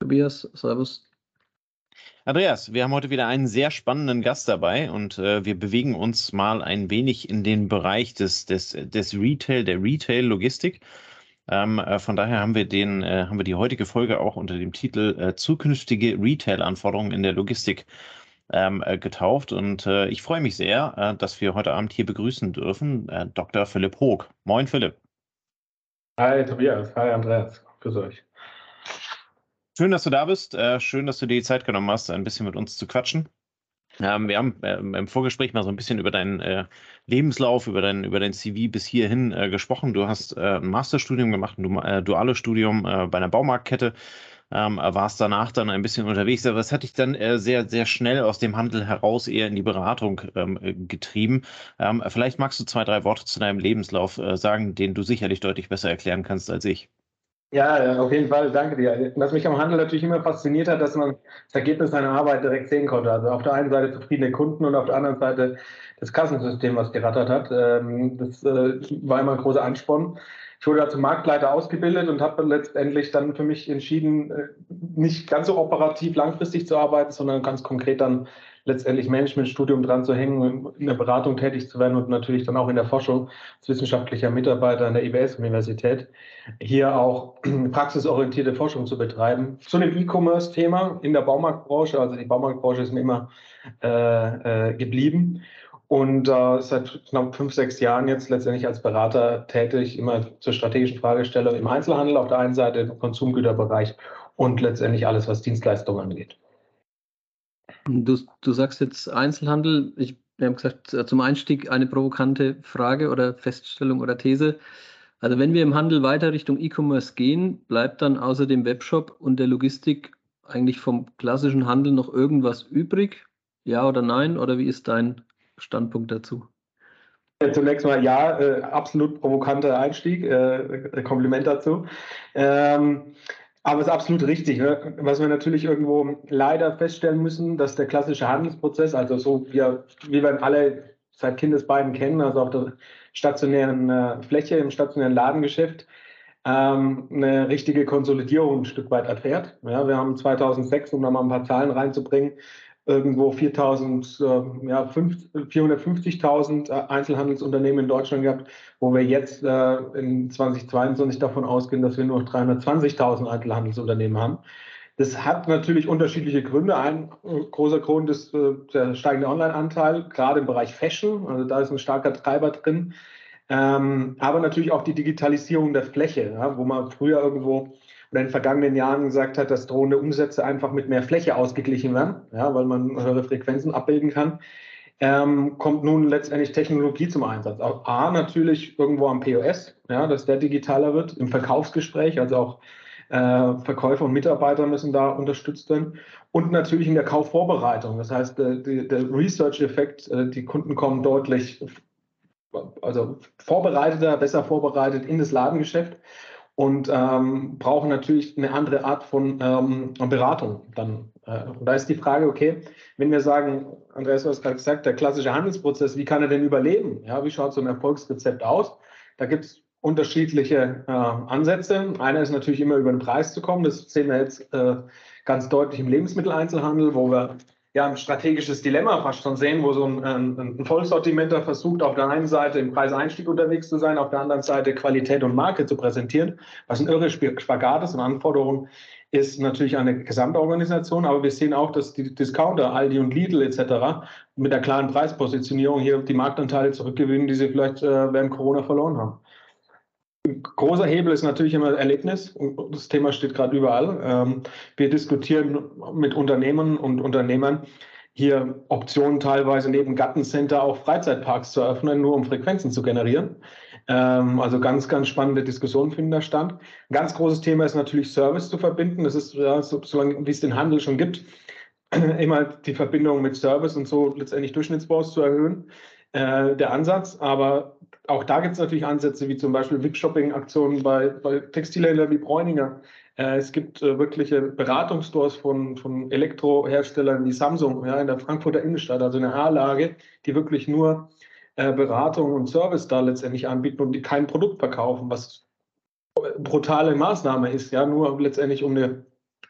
Tobias, Servus. Andreas, wir haben heute wieder einen sehr spannenden Gast dabei und äh, wir bewegen uns mal ein wenig in den Bereich des, des, des Retail, der Retail-Logistik. Ähm, äh, von daher haben wir den, äh, haben wir die heutige Folge auch unter dem Titel äh, Zukünftige Retail-Anforderungen in der Logistik ähm, äh, getauft. Und äh, ich freue mich sehr, dass wir heute Abend hier begrüßen dürfen, Dr. Philipp Hoog. Moin, Philipp. Hi, Tobias. Hi, Andreas. Grüß euch. Schön, dass du da bist. Äh, schön, dass du dir die Zeit genommen hast, ein bisschen mit uns zu quatschen. Ähm, wir haben äh, im Vorgespräch mal so ein bisschen über deinen äh, Lebenslauf, über dein, über dein CV bis hierhin äh, gesprochen. Du hast ein Masterstudium gemacht, ein duales Studium bei einer Baumarktkette, ähm, warst danach dann ein bisschen unterwegs. Aber es hat dich dann sehr, sehr schnell aus dem Handel heraus eher in die Beratung ähm, getrieben. Ähm, vielleicht magst du zwei, drei Worte zu deinem Lebenslauf sagen, den du sicherlich deutlich besser erklären kannst als ich. Ja, auf jeden Fall, danke dir. Was mich am Handel natürlich immer fasziniert hat, dass man das Ergebnis seiner Arbeit direkt sehen konnte. Also auf der einen Seite zufriedene Kunden und auf der anderen Seite das Kassensystem, was gerattert hat. Ähm, das äh, war immer ein großer Ansporn. Ich wurde zum Marktleiter ausgebildet und habe letztendlich dann für mich entschieden, äh, nicht ganz so operativ langfristig zu arbeiten, sondern ganz konkret dann letztendlich Managementstudium dran zu hängen, in der Beratung tätig zu werden und natürlich dann auch in der Forschung als wissenschaftlicher Mitarbeiter an der IBS-Universität, hier auch praxisorientierte Forschung zu betreiben. Zu dem E-Commerce-Thema in der Baumarktbranche, also die Baumarktbranche ist mir immer äh, äh, geblieben. Und äh, seit knapp fünf, sechs Jahren jetzt letztendlich als Berater tätig, immer zur strategischen Fragestellung im Einzelhandel auf der einen Seite, im Konsumgüterbereich und letztendlich alles, was Dienstleistungen angeht. Du, du sagst jetzt Einzelhandel. Ich, wir haben gesagt, äh, zum Einstieg eine provokante Frage oder Feststellung oder These. Also wenn wir im Handel weiter Richtung E-Commerce gehen, bleibt dann außer dem Webshop und der Logistik eigentlich vom klassischen Handel noch irgendwas übrig? Ja oder nein? Oder wie ist dein Standpunkt dazu? Zunächst mal ja, äh, absolut provokanter Einstieg, äh, Kompliment dazu. Ähm, aber es ist absolut richtig. Ne? Was wir natürlich irgendwo leider feststellen müssen, dass der klassische Handelsprozess, also so wie, wir alle seit Kindesbeinen kennen, also auf der stationären äh, Fläche, im stationären Ladengeschäft, ähm, eine richtige Konsolidierung ein Stück weit erfährt. Ja, wir haben 2006, um da mal ein paar Zahlen reinzubringen, irgendwo 4.000, äh, ja, 450.000 äh, Einzelhandelsunternehmen in Deutschland gehabt, wo wir jetzt äh, in 2022 davon ausgehen, dass wir nur 320.000 Einzelhandelsunternehmen haben. Das hat natürlich unterschiedliche Gründe. Ein äh, großer Grund ist äh, der steigende Online-Anteil, gerade im Bereich Fashion. Also da ist ein starker Treiber drin. Ähm, aber natürlich auch die Digitalisierung der Fläche, ja, wo man früher irgendwo in den vergangenen Jahren gesagt hat, dass drohende Umsätze einfach mit mehr Fläche ausgeglichen werden, ja, weil man höhere Frequenzen abbilden kann, ähm, kommt nun letztendlich Technologie zum Einsatz. Auch A, natürlich irgendwo am POS, ja, dass der digitaler wird, im Verkaufsgespräch, also auch äh, Verkäufer und Mitarbeiter müssen da unterstützt werden. Und natürlich in der Kaufvorbereitung. Das heißt, der, der Research-Effekt, äh, die Kunden kommen deutlich also vorbereiteter, besser vorbereitet in das Ladengeschäft und ähm, brauchen natürlich eine andere Art von ähm, Beratung dann. Äh, und da ist die Frage, okay, wenn wir sagen, Andreas, du hast gerade gesagt, der klassische Handelsprozess, wie kann er denn überleben? Ja, wie schaut so ein Erfolgsrezept aus? Da gibt es unterschiedliche äh, Ansätze. Einer ist natürlich immer über den Preis zu kommen. Das sehen wir jetzt äh, ganz deutlich im Lebensmitteleinzelhandel, wo wir ja ein strategisches Dilemma fast schon sehen, wo so ein, ein, Vollsortimenter versucht, auf der einen Seite im Preiseinstieg unterwegs zu sein, auf der anderen Seite Qualität und Marke zu präsentieren, was ein irre Spagat ist und Anforderungen ist natürlich eine Gesamtorganisation, aber wir sehen auch, dass die Discounter, Aldi und Lidl etc. mit der klaren Preispositionierung hier die Marktanteile zurückgewinnen, die sie vielleicht äh, während Corona verloren haben. Großer Hebel ist natürlich immer Erlebnis. Das Thema steht gerade überall. Ähm, wir diskutieren mit Unternehmen und Unternehmern hier Optionen teilweise neben Gattencenter auch Freizeitparks zu eröffnen, nur um Frequenzen zu generieren. Ähm, also ganz, ganz spannende Diskussionen finden da stand. Ein ganz großes Thema ist natürlich Service zu verbinden. Das ist, ja, so, solange wie es den Handel schon gibt, immer die Verbindung mit Service und so letztendlich Durchschnittsbaus zu erhöhen. Äh, der Ansatz, aber auch da gibt es natürlich Ansätze, wie zum Beispiel Wig-Shopping-Aktionen bei, bei Textilhändlern wie Bräuninger. Äh, es gibt äh, wirkliche Beratungsstores von, von Elektroherstellern wie Samsung ja, in der Frankfurter Innenstadt, also eine A-Lage, die wirklich nur äh, Beratung und Service da letztendlich anbieten und die kein Produkt verkaufen, was brutale Maßnahme ist, ja, nur letztendlich um eine,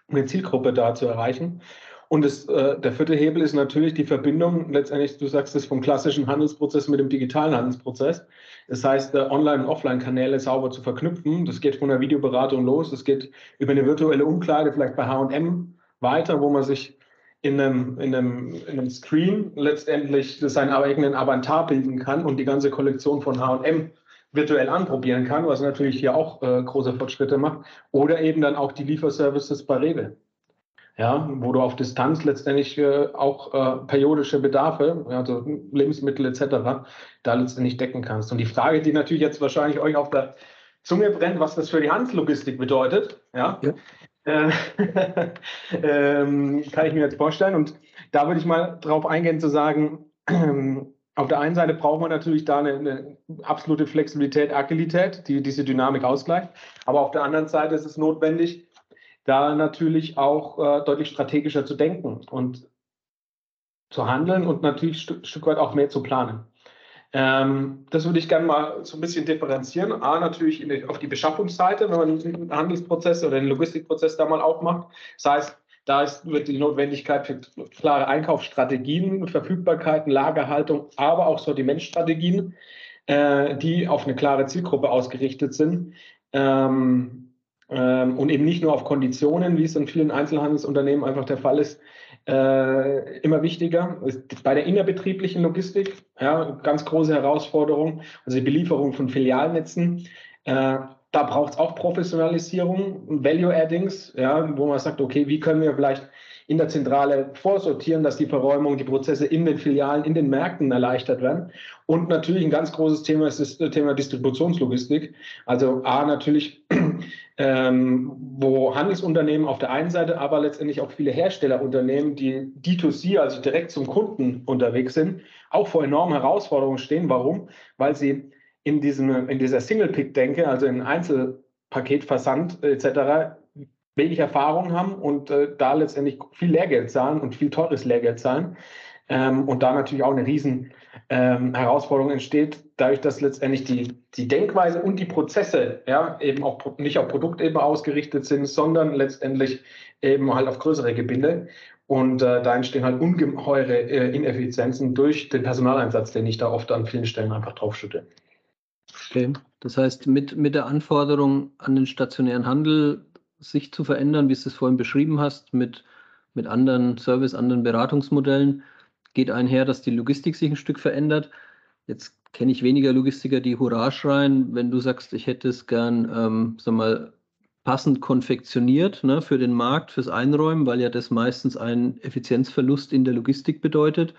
um eine Zielgruppe da zu erreichen. Und das, äh, der vierte Hebel ist natürlich die Verbindung, letztendlich, du sagst es, vom klassischen Handelsprozess mit dem digitalen Handelsprozess. Das heißt, äh, Online- und Offline-Kanäle sauber zu verknüpfen. Das geht von der Videoberatung los, das geht über eine virtuelle Umkleide, vielleicht bei HM weiter, wo man sich in einem, in einem, in einem Screen letztendlich seinen eigenen Avatar bilden kann und die ganze Kollektion von HM virtuell anprobieren kann, was natürlich hier auch äh, große Fortschritte macht. Oder eben dann auch die Lieferservices bei Rewe ja, wo du auf Distanz letztendlich äh, auch äh, periodische Bedarfe, also Lebensmittel etc., da letztendlich decken kannst. Und die Frage, die natürlich jetzt wahrscheinlich euch auf der Zunge brennt, was das für die Handelslogistik bedeutet, ja, ja. Äh, ähm, kann ich mir jetzt vorstellen. Und da würde ich mal darauf eingehen zu sagen, auf der einen Seite braucht man natürlich da eine, eine, absolute Flexibilität, Agilität, die diese Dynamik ausgleicht. Aber auf der anderen Seite ist es notwendig, da natürlich auch äh, deutlich strategischer zu denken und zu handeln und natürlich ein Stück weit auch mehr zu planen. Ähm, das würde ich gerne mal so ein bisschen differenzieren. A, natürlich die, auf die Beschaffungsseite, wenn man den Handelsprozess oder den Logistikprozess da mal aufmacht. Das heißt, da ist, wird die Notwendigkeit für klare Einkaufsstrategien, Verfügbarkeiten, Lagerhaltung, aber auch Sortimentstrategien, äh, die auf eine klare Zielgruppe ausgerichtet sind, ähm, und eben nicht nur auf Konditionen, wie es in vielen Einzelhandelsunternehmen einfach der Fall ist, äh, immer wichtiger. Bei der innerbetrieblichen Logistik, ja, ganz große Herausforderung, also die Belieferung von Filialnetzen. Äh, da braucht es auch Professionalisierung, Value-Addings, ja, wo man sagt, okay, wie können wir vielleicht in der Zentrale vorsortieren, dass die Verräumung, die Prozesse in den Filialen, in den Märkten erleichtert werden. Und natürlich ein ganz großes Thema ist das Thema Distributionslogistik. Also A, natürlich, ähm, wo Handelsunternehmen auf der einen Seite, aber letztendlich auch viele Herstellerunternehmen, die D2C, also direkt zum Kunden unterwegs sind, auch vor enormen Herausforderungen stehen. Warum? Weil sie in, diesem, in dieser Single-Pick-Denke, also in Einzelpaketversand etc., wenig Erfahrung haben und äh, da letztendlich viel Lehrgeld zahlen und viel teures Lehrgeld zahlen. Ähm, und da natürlich auch eine riesen ähm, Herausforderung entsteht, dadurch, dass letztendlich die, die Denkweise und die Prozesse ja eben auch nicht auf Produktebene ausgerichtet sind, sondern letztendlich eben halt auf größere Gebinde. Und äh, da entstehen halt ungeheure äh, Ineffizienzen durch den Personaleinsatz, den ich da oft an vielen Stellen einfach draufschütte. Okay. Das heißt, mit, mit der Anforderung an den stationären Handel sich zu verändern, wie du es vorhin beschrieben hast, mit, mit anderen Service, anderen Beratungsmodellen, geht einher, dass die Logistik sich ein Stück verändert. Jetzt kenne ich weniger Logistiker, die Hurra schreien, wenn du sagst, ich hätte es gern, ähm, sag mal, passend konfektioniert ne, für den Markt, fürs Einräumen, weil ja das meistens einen Effizienzverlust in der Logistik bedeutet.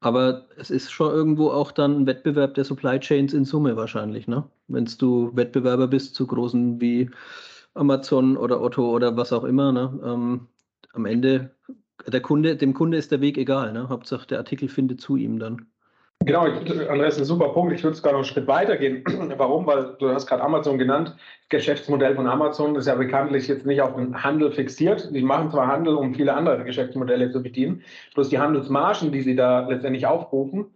Aber es ist schon irgendwo auch dann ein Wettbewerb der Supply Chains in Summe wahrscheinlich, ne? Wenn du Wettbewerber bist zu großen wie Amazon oder Otto oder was auch immer. Ne? Ähm, am Ende, der Kunde, dem Kunde ist der Weg egal. Ne? Hauptsache der Artikel findet zu ihm dann. Genau, Andreas, ein super Punkt. Ich würde sogar noch einen Schritt weiter gehen. Warum? Weil du hast gerade Amazon genannt. Geschäftsmodell von Amazon ist ja bekanntlich jetzt nicht auf den Handel fixiert. Die machen zwar Handel, um viele andere Geschäftsmodelle zu bedienen. Bloß die Handelsmargen, die sie da letztendlich aufrufen,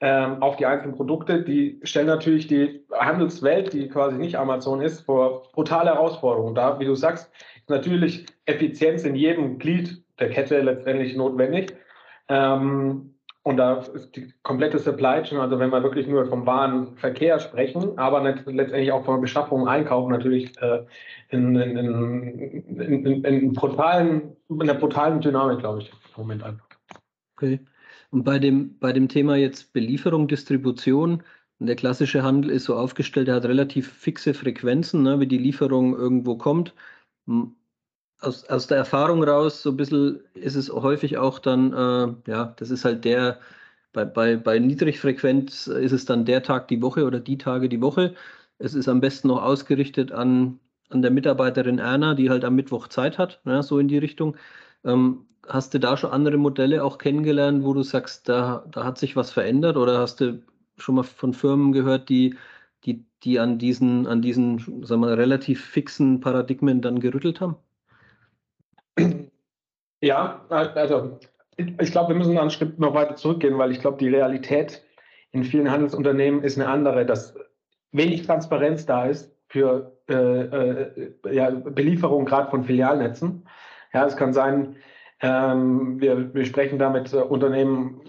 ähm, auf die einzelnen Produkte, die stellen natürlich die Handelswelt, die quasi nicht Amazon ist, vor brutale Herausforderungen. Da, wie du sagst, ist natürlich Effizienz in jedem Glied der Kette letztendlich notwendig. Ähm, und da ist die komplette Supply Chain, also wenn wir wirklich nur vom Warenverkehr sprechen, aber letztendlich auch von Beschaffung, Einkauf natürlich äh, in, in, in, in, in, brutalen, in einer brutalen Dynamik, glaube ich, im Moment einfach. Okay. Und bei dem, bei dem Thema jetzt Belieferung, Distribution, der klassische Handel ist so aufgestellt, er hat relativ fixe Frequenzen, ne, wie die Lieferung irgendwo kommt. Aus, aus der Erfahrung raus, so ein bisschen ist es häufig auch dann, äh, ja, das ist halt der, bei, bei, bei Niedrigfrequenz ist es dann der Tag die Woche oder die Tage die Woche. Es ist am besten noch ausgerichtet an, an der Mitarbeiterin Erna, die halt am Mittwoch Zeit hat, ne, so in die Richtung. Ähm, hast du da schon andere Modelle auch kennengelernt, wo du sagst, da, da hat sich was verändert oder hast du schon mal von Firmen gehört, die, die, die an diesen, an diesen sagen wir, relativ fixen Paradigmen dann gerüttelt haben? Ja, also ich glaube, wir müssen einen Schritt noch weiter zurückgehen, weil ich glaube, die Realität in vielen Handelsunternehmen ist eine andere, dass wenig Transparenz da ist für äh, äh, ja, Belieferung gerade von Filialnetzen. Ja, es kann sein, ähm, wir, wir sprechen da mit äh, Unternehmen,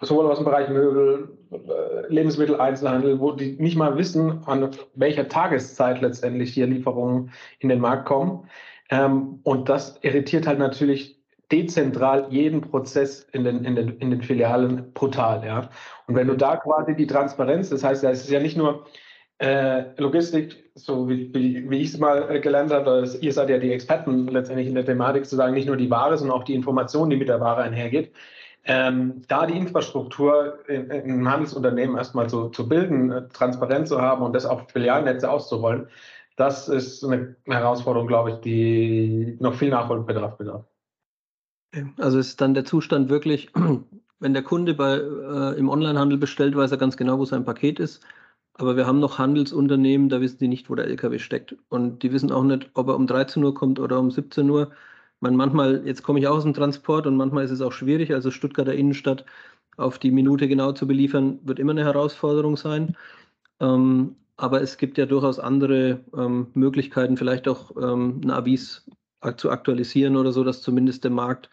sowohl aus dem Bereich Möbel, äh, Lebensmittel, Einzelhandel, wo die nicht mal wissen, an welcher Tageszeit letztendlich hier Lieferungen in den Markt kommen. Ähm, und das irritiert halt natürlich dezentral jeden Prozess in den, in den, in den Filialen brutal. Ja? Und wenn du da quasi die Transparenz, das heißt, es ist ja nicht nur äh, Logistik, so wie, wie, wie ich es mal äh, gelernt habe, ihr seid ja die Experten letztendlich in der Thematik, zu sagen, nicht nur die Ware, sondern auch die Information, die mit der Ware einhergeht. Ähm, da die Infrastruktur in, in einem Handelsunternehmen erstmal zu, zu bilden, äh, transparent zu haben und das auf Filialnetze auszurollen, das ist eine Herausforderung, glaube ich, die noch viel Nachholbedarf bedarf. Also ist dann der Zustand wirklich, wenn der Kunde bei, äh, im Onlinehandel bestellt, weiß er ganz genau, wo sein Paket ist. Aber wir haben noch Handelsunternehmen, da wissen die nicht, wo der LKW steckt. Und die wissen auch nicht, ob er um 13 Uhr kommt oder um 17 Uhr. Man manchmal, jetzt komme ich aus dem Transport und manchmal ist es auch schwierig. Also Stuttgarter Innenstadt auf die Minute genau zu beliefern, wird immer eine Herausforderung sein. Ähm, aber es gibt ja durchaus andere ähm, Möglichkeiten, vielleicht auch ähm, Navis zu aktualisieren oder so, dass zumindest der Markt,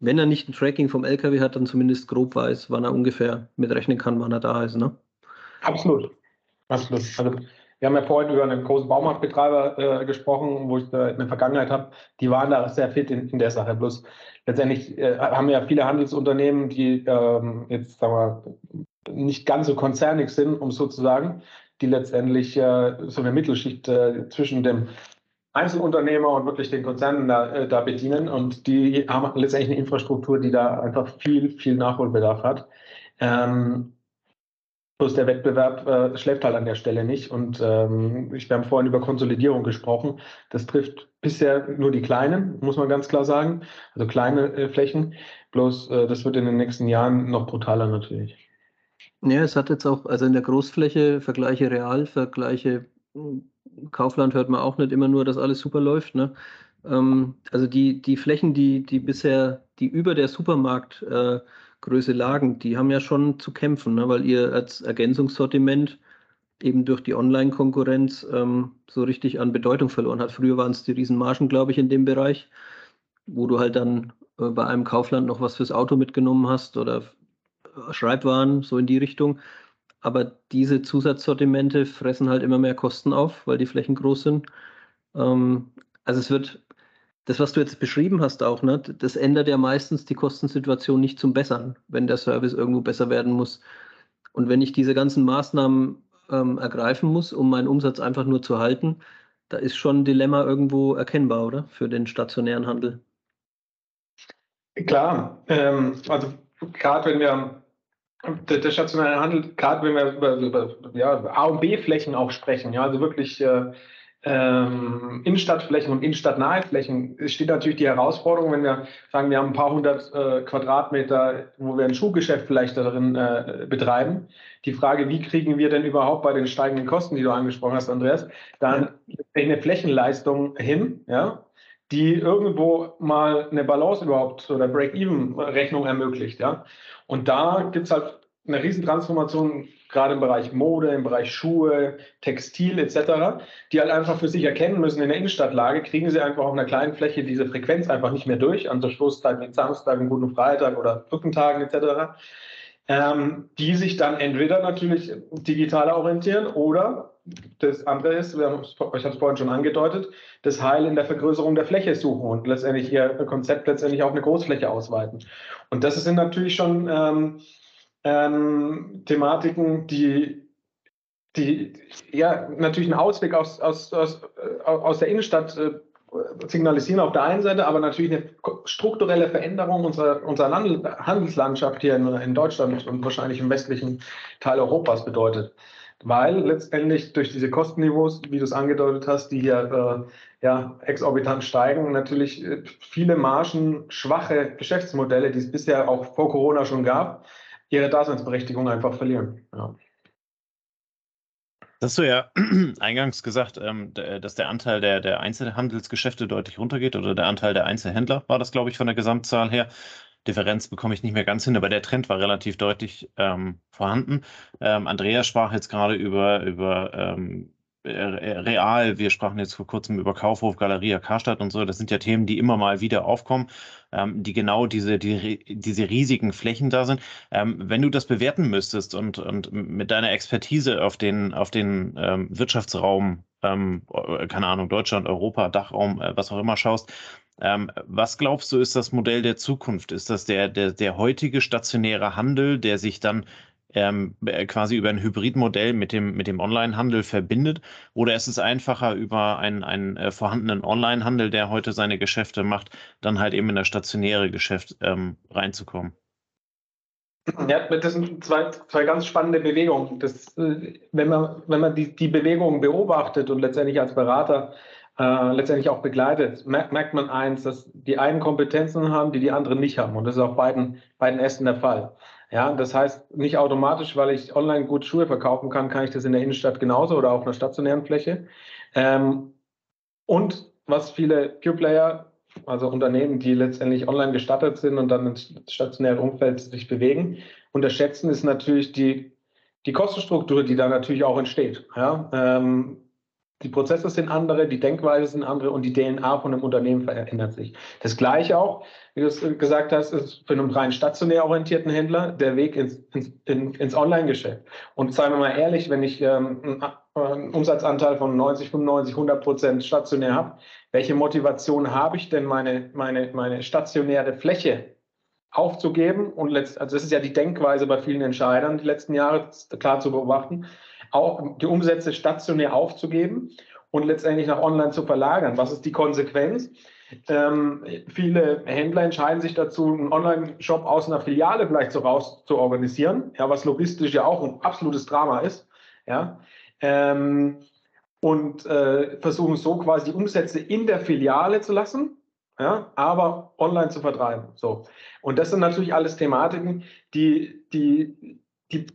wenn er nicht ein Tracking vom LKW hat, dann zumindest grob weiß, wann er ungefähr mitrechnen kann, wann er da ist. Ne? Absolut. Absolut. Also, wir haben ja vorhin über einen großen Baumarktbetreiber äh, gesprochen, wo ich da eine Vergangenheit habe. Die waren da sehr fit in, in der Sache. Bloß letztendlich äh, haben ja viele Handelsunternehmen, die ähm, jetzt sagen wir, nicht ganz so konzernig sind, um sozusagen, die letztendlich äh, so eine Mittelschicht äh, zwischen dem Einzelunternehmer und wirklich den Konzernen da, äh, da bedienen. Und die haben letztendlich eine Infrastruktur, die da einfach viel, viel Nachholbedarf hat. Ähm, Bloß der Wettbewerb äh, schläft halt an der Stelle nicht. Und ähm, ich, wir haben vorhin über Konsolidierung gesprochen. Das trifft bisher nur die Kleinen, muss man ganz klar sagen. Also kleine äh, Flächen. Bloß äh, das wird in den nächsten Jahren noch brutaler natürlich. Ja, es hat jetzt auch, also in der Großfläche, Vergleiche Real, Vergleiche hm, Kaufland hört man auch nicht immer nur, dass alles super läuft. Ne? Ähm, also die, die Flächen, die, die bisher, die über der Supermarkt äh, lagen, die haben ja schon zu kämpfen, ne? weil ihr als Ergänzungssortiment eben durch die Online-Konkurrenz ähm, so richtig an Bedeutung verloren hat. Früher waren es die Riesenmargen, glaube ich, in dem Bereich, wo du halt dann äh, bei einem Kaufland noch was fürs Auto mitgenommen hast oder Schreibwaren, so in die Richtung. Aber diese Zusatzsortimente fressen halt immer mehr Kosten auf, weil die Flächen groß sind. Ähm, also es wird das, was du jetzt beschrieben hast auch, ne, das ändert ja meistens die Kostensituation nicht zum Besseren, wenn der Service irgendwo besser werden muss. Und wenn ich diese ganzen Maßnahmen ähm, ergreifen muss, um meinen Umsatz einfach nur zu halten, da ist schon ein Dilemma irgendwo erkennbar, oder? Für den stationären Handel. Klar, ähm, also gerade wenn wir der, der stationäre Handel, gerade wenn wir über, über ja, A- und B-Flächen auch sprechen, ja, also wirklich äh, ähm, Innenstadtflächen und innenstadtnahe Flächen steht natürlich die Herausforderung, wenn wir sagen, wir haben ein paar hundert äh, Quadratmeter, wo wir ein Schuhgeschäft vielleicht darin äh, betreiben. Die Frage, wie kriegen wir denn überhaupt bei den steigenden Kosten, die du angesprochen hast, Andreas, dann eine Flächenleistung hin, ja, die irgendwo mal eine Balance überhaupt oder Break-Even-Rechnung ermöglicht, ja. Und da gibt es halt eine Riesentransformation, gerade im Bereich Mode, im Bereich Schuhe, Textil etc., die halt einfach für sich erkennen müssen, in der Innenstadtlage kriegen sie einfach auf einer kleinen Fläche diese Frequenz einfach nicht mehr durch, an so Stoßzeiten wie Samstag, Guten Freitag oder Brückentagen etc., ähm, die sich dann entweder natürlich digital orientieren oder das andere ist, ich habe es vorhin schon angedeutet, das Heil in der Vergrößerung der Fläche suchen und letztendlich ihr Konzept letztendlich auf eine Großfläche ausweiten. Und das sind natürlich schon ähm, ähm, Thematiken, die, die ja natürlich einen Ausweg aus, aus, aus, äh, aus der Innenstadt äh, signalisieren auf der einen Seite, aber natürlich eine strukturelle Veränderung unserer, unserer Handelslandschaft hier in, in Deutschland und wahrscheinlich im westlichen Teil Europas bedeutet weil letztendlich durch diese Kostenniveaus, wie du es angedeutet hast, die hier äh, ja, exorbitant steigen, natürlich äh, viele margenschwache Geschäftsmodelle, die es bisher auch vor Corona schon gab, ihre Daseinsberechtigung einfach verlieren. Ja. Das hast du ja eingangs gesagt, ähm, dass der Anteil der, der Einzelhandelsgeschäfte deutlich runtergeht oder der Anteil der Einzelhändler war das, glaube ich, von der Gesamtzahl her. Differenz bekomme ich nicht mehr ganz hin, aber der Trend war relativ deutlich ähm, vorhanden. Ähm, Andreas sprach jetzt gerade über, über ähm, Real, wir sprachen jetzt vor kurzem über Kaufhof, Galeria, Karstadt und so. Das sind ja Themen, die immer mal wieder aufkommen, ähm, die genau diese, die, diese riesigen Flächen da sind. Ähm, wenn du das bewerten müsstest und, und mit deiner Expertise auf den, auf den ähm, Wirtschaftsraum, ähm, keine Ahnung, Deutschland, Europa, Dachraum, äh, was auch immer schaust, ähm, was glaubst du, ist das Modell der Zukunft? Ist das der, der, der heutige stationäre Handel, der sich dann ähm, äh, quasi über ein Hybridmodell mit dem, mit dem Onlinehandel verbindet? Oder ist es einfacher, über einen, einen äh, vorhandenen Onlinehandel, der heute seine Geschäfte macht, dann halt eben in das stationäre Geschäft ähm, reinzukommen? Ja, das sind zwei, zwei ganz spannende Bewegungen. Das, äh, wenn man, wenn man die, die Bewegungen beobachtet und letztendlich als Berater äh, letztendlich auch begleitet, merkt, merkt man eins, dass die einen Kompetenzen haben, die die anderen nicht haben. Und das ist auf beiden, beiden Ästen der Fall. Ja, das heißt nicht automatisch, weil ich online gut Schuhe verkaufen kann, kann ich das in der Innenstadt genauso oder auf einer stationären Fläche. Ähm, und was viele Pure-Player, also Unternehmen, die letztendlich online gestattet sind und dann im stationären Umfeld sich bewegen, unterschätzen, ist natürlich die, die Kostenstruktur, die da natürlich auch entsteht. Ja, ähm, die Prozesse sind andere, die Denkweise sind andere und die DNA von einem Unternehmen verändert sich. Das gleiche auch, wie du es gesagt hast, ist für einen rein stationär orientierten Händler der Weg ins, ins, ins Online-Geschäft. Und seien wir mal ehrlich, wenn ich ähm, einen Umsatzanteil von 90, 95, 100 Prozent stationär habe, welche Motivation habe ich denn, meine, meine, meine stationäre Fläche aufzugeben? Und letzt, also das ist ja die Denkweise bei vielen Entscheidern die letzten Jahre klar zu beobachten auch die Umsätze stationär aufzugeben und letztendlich nach online zu verlagern. Was ist die Konsequenz? Ähm, viele Händler entscheiden sich dazu, einen Online-Shop aus einer Filiale vielleicht so raus zu organisieren, ja, was logistisch ja auch ein absolutes Drama ist. Ja, ähm, und äh, versuchen so quasi die Umsätze in der Filiale zu lassen, ja, aber online zu vertreiben. So. Und das sind natürlich alles Thematiken, die, die, die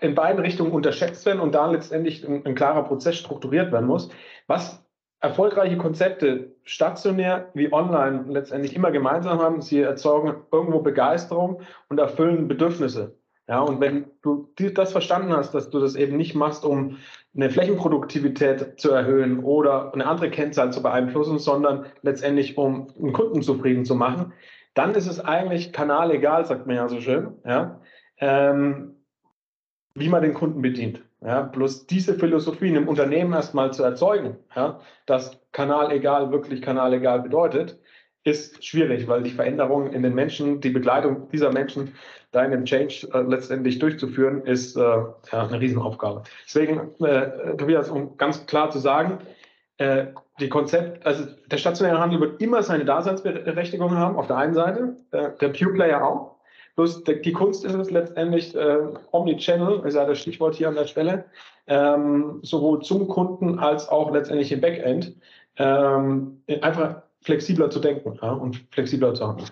in beiden Richtungen unterschätzt werden und da letztendlich ein, ein klarer Prozess strukturiert werden muss. Was erfolgreiche Konzepte stationär wie online letztendlich immer gemeinsam haben, sie erzeugen irgendwo Begeisterung und erfüllen Bedürfnisse. Ja, und wenn du das verstanden hast, dass du das eben nicht machst, um eine Flächenproduktivität zu erhöhen oder eine andere Kennzahl zu beeinflussen, sondern letztendlich um einen Kunden zufrieden zu machen, dann ist es eigentlich kanalegal, sagt man ja so schön. Ja, ähm, wie man den Kunden bedient. Ja, bloß diese Philosophie einem Unternehmen erstmal zu erzeugen, ja, dass Kanal egal wirklich Kanal egal bedeutet, ist schwierig, weil die Veränderung in den Menschen, die Begleitung dieser Menschen da in dem Change äh, letztendlich durchzuführen, ist äh, ja, eine Riesenaufgabe. Deswegen, äh, Tobias, um ganz klar zu sagen, äh, die Konzept, also der stationäre Handel wird immer seine Daseinsberechtigung haben, auf der einen Seite, äh, der Pure Player auch. Bloß die Kunst ist es letztendlich, äh, Omnichannel, ist ja das Stichwort hier an der Stelle, ähm, sowohl zum Kunden als auch letztendlich im Backend, ähm, einfach flexibler zu denken ja, und flexibler zu handeln.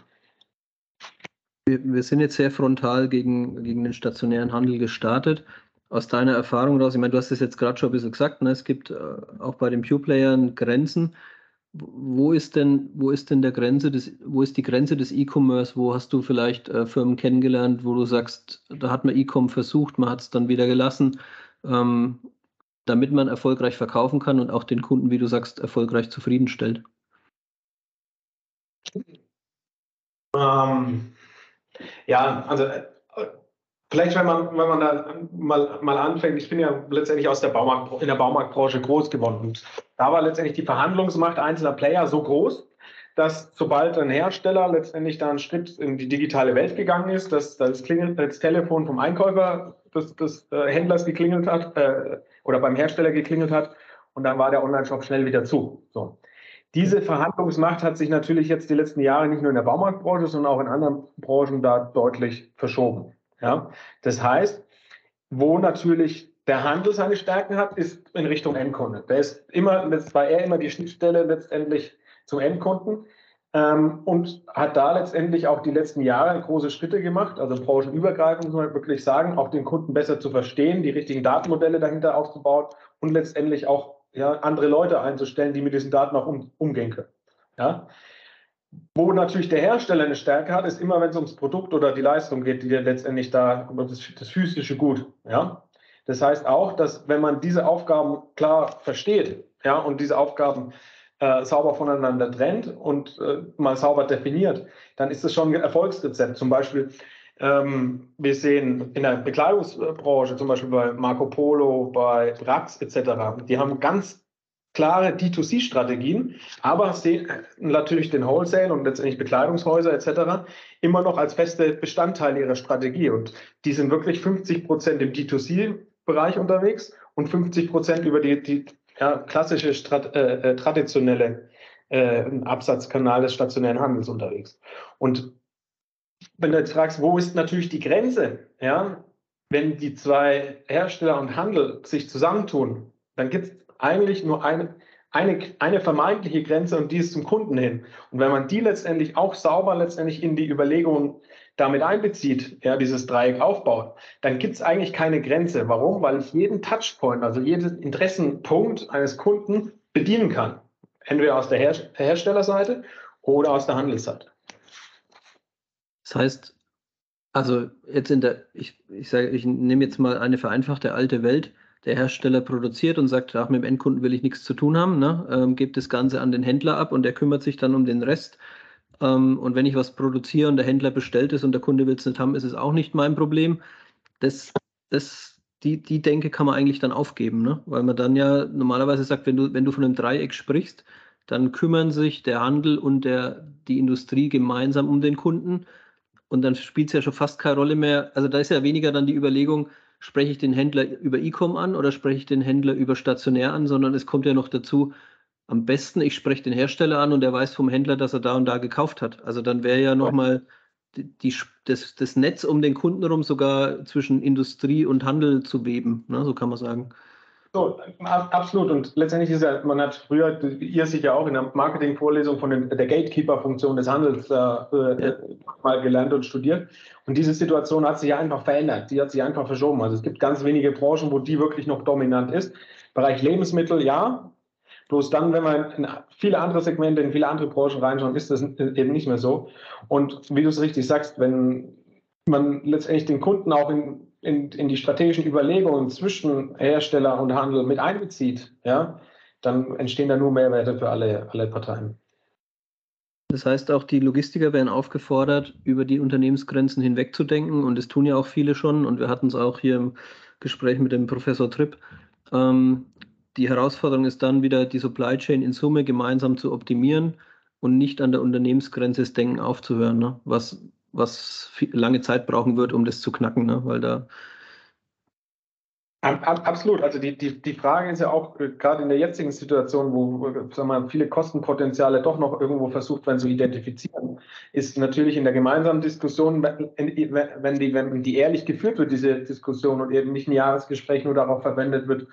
Wir, wir, sind jetzt sehr frontal gegen, gegen den stationären Handel gestartet. Aus deiner Erfahrung raus, ich meine, du hast es jetzt gerade schon ein bisschen gesagt, ne, es gibt äh, auch bei den Pure-Playern Grenzen. Wo ist denn, wo ist denn der Grenze des, wo ist die Grenze des E-Commerce? Wo hast du vielleicht äh, Firmen kennengelernt, wo du sagst, da hat man E-Com versucht, man hat es dann wieder gelassen, ähm, damit man erfolgreich verkaufen kann und auch den Kunden, wie du sagst, erfolgreich zufriedenstellt? Ähm, ja, also äh, Vielleicht, wenn man, wenn man da mal, mal anfängt, ich bin ja letztendlich aus der Baumarkt, in der Baumarktbranche groß geworden. Da war letztendlich die Verhandlungsmacht einzelner Player so groß, dass sobald ein Hersteller letztendlich da einen Schritt in die digitale Welt gegangen ist, dass das, Klingel, das Telefon vom Einkäufer des, des äh, Händlers geklingelt hat äh, oder beim Hersteller geklingelt hat und dann war der Online-Shop schnell wieder zu. So. Diese Verhandlungsmacht hat sich natürlich jetzt die letzten Jahre nicht nur in der Baumarktbranche, sondern auch in anderen Branchen da deutlich verschoben. Ja? Das heißt, wo natürlich der Handel seine Stärken hat, ist in Richtung Endkunde. Der ist immer, das war er immer die Schnittstelle letztendlich zum Endkunden ähm, und hat da letztendlich auch die letzten Jahre große Schritte gemacht, also branchenübergreifend muss man wirklich sagen, auch den Kunden besser zu verstehen, die richtigen Datenmodelle dahinter aufzubauen und letztendlich auch ja, andere Leute einzustellen, die mit diesen Daten auch um, umgehen können. Ja? Wo natürlich der Hersteller eine Stärke hat, ist immer, wenn es ums Produkt oder die Leistung geht, die letztendlich da, das, das physische Gut. Ja? Das heißt auch, dass wenn man diese Aufgaben klar versteht ja, und diese Aufgaben äh, sauber voneinander trennt und äh, mal sauber definiert, dann ist das schon ein Erfolgsrezept. Zum Beispiel, ähm, wir sehen in der Bekleidungsbranche, zum Beispiel bei Marco Polo, bei Rax etc., die haben ganz klare D2C-Strategien, aber sehen natürlich den Wholesale und letztendlich Bekleidungshäuser etc. immer noch als feste Bestandteile ihrer Strategie. Und die sind wirklich 50 Prozent im D2C-Bereich unterwegs und 50 Prozent über die, die ja, klassische Strat äh, äh, traditionelle äh, Absatzkanal des stationären Handels unterwegs. Und wenn du jetzt fragst, wo ist natürlich die Grenze, ja, wenn die zwei Hersteller und Handel sich zusammentun, dann gibt es eigentlich nur eine, eine, eine vermeintliche Grenze und die ist zum Kunden hin. Und wenn man die letztendlich auch sauber letztendlich in die Überlegungen damit einbezieht, ja, dieses Dreieck aufbaut, dann gibt es eigentlich keine Grenze. Warum? Weil ich jeden Touchpoint, also jeden Interessenpunkt eines Kunden bedienen kann. Entweder aus der Her Herstellerseite oder aus der Handelsseite. Das heißt, also jetzt in der, ich, ich sage, ich nehme jetzt mal eine vereinfachte alte Welt der Hersteller produziert und sagt, ach, mit dem Endkunden will ich nichts zu tun haben, ne? ähm, gibt das Ganze an den Händler ab und der kümmert sich dann um den Rest. Ähm, und wenn ich was produziere und der Händler bestellt ist und der Kunde will es nicht haben, ist es auch nicht mein Problem. Das, das, die, die Denke kann man eigentlich dann aufgeben, ne? weil man dann ja normalerweise sagt, wenn du, wenn du von einem Dreieck sprichst, dann kümmern sich der Handel und der, die Industrie gemeinsam um den Kunden. Und dann spielt es ja schon fast keine Rolle mehr. Also da ist ja weniger dann die Überlegung, spreche ich den Händler über E-Com an oder spreche ich den Händler über stationär an, sondern es kommt ja noch dazu, am besten, ich spreche den Hersteller an und er weiß vom Händler, dass er da und da gekauft hat. Also dann wäre ja nochmal die, das, das Netz um den Kunden herum sogar zwischen Industrie und Handel zu weben, ne? so kann man sagen. So, absolut. Und letztendlich ist ja, man hat früher, ihr sicher auch in der Marketingvorlesung von den, der Gatekeeper-Funktion des Handels äh, ja. mal gelernt und studiert. Und diese Situation hat sich einfach verändert. Die hat sich einfach verschoben. Also es gibt ganz wenige Branchen, wo die wirklich noch dominant ist. Bereich Lebensmittel, ja. Bloß dann, wenn man in viele andere Segmente, in viele andere Branchen reinschauen, ist das eben nicht mehr so. Und wie du es richtig sagst, wenn man letztendlich den Kunden auch in in, in die strategischen Überlegungen zwischen Hersteller und Handel mit einbezieht, ja, dann entstehen da nur Mehrwerte für alle, alle Parteien. Das heißt, auch die Logistiker werden aufgefordert, über die Unternehmensgrenzen hinwegzudenken und das tun ja auch viele schon und wir hatten es auch hier im Gespräch mit dem Professor Tripp. Ähm, die Herausforderung ist dann wieder, die Supply Chain in Summe gemeinsam zu optimieren und nicht an der Unternehmensgrenze das Denken aufzuhören, ne? was was lange Zeit brauchen wird, um das zu knacken, ne? weil da. Absolut. Also die, die, die Frage ist ja auch äh, gerade in der jetzigen Situation, wo sagen wir, viele Kostenpotenziale doch noch irgendwo versucht werden zu identifizieren, ist natürlich in der gemeinsamen Diskussion, wenn die, wenn die ehrlich geführt wird, diese Diskussion und eben nicht ein Jahresgespräch nur darauf verwendet wird,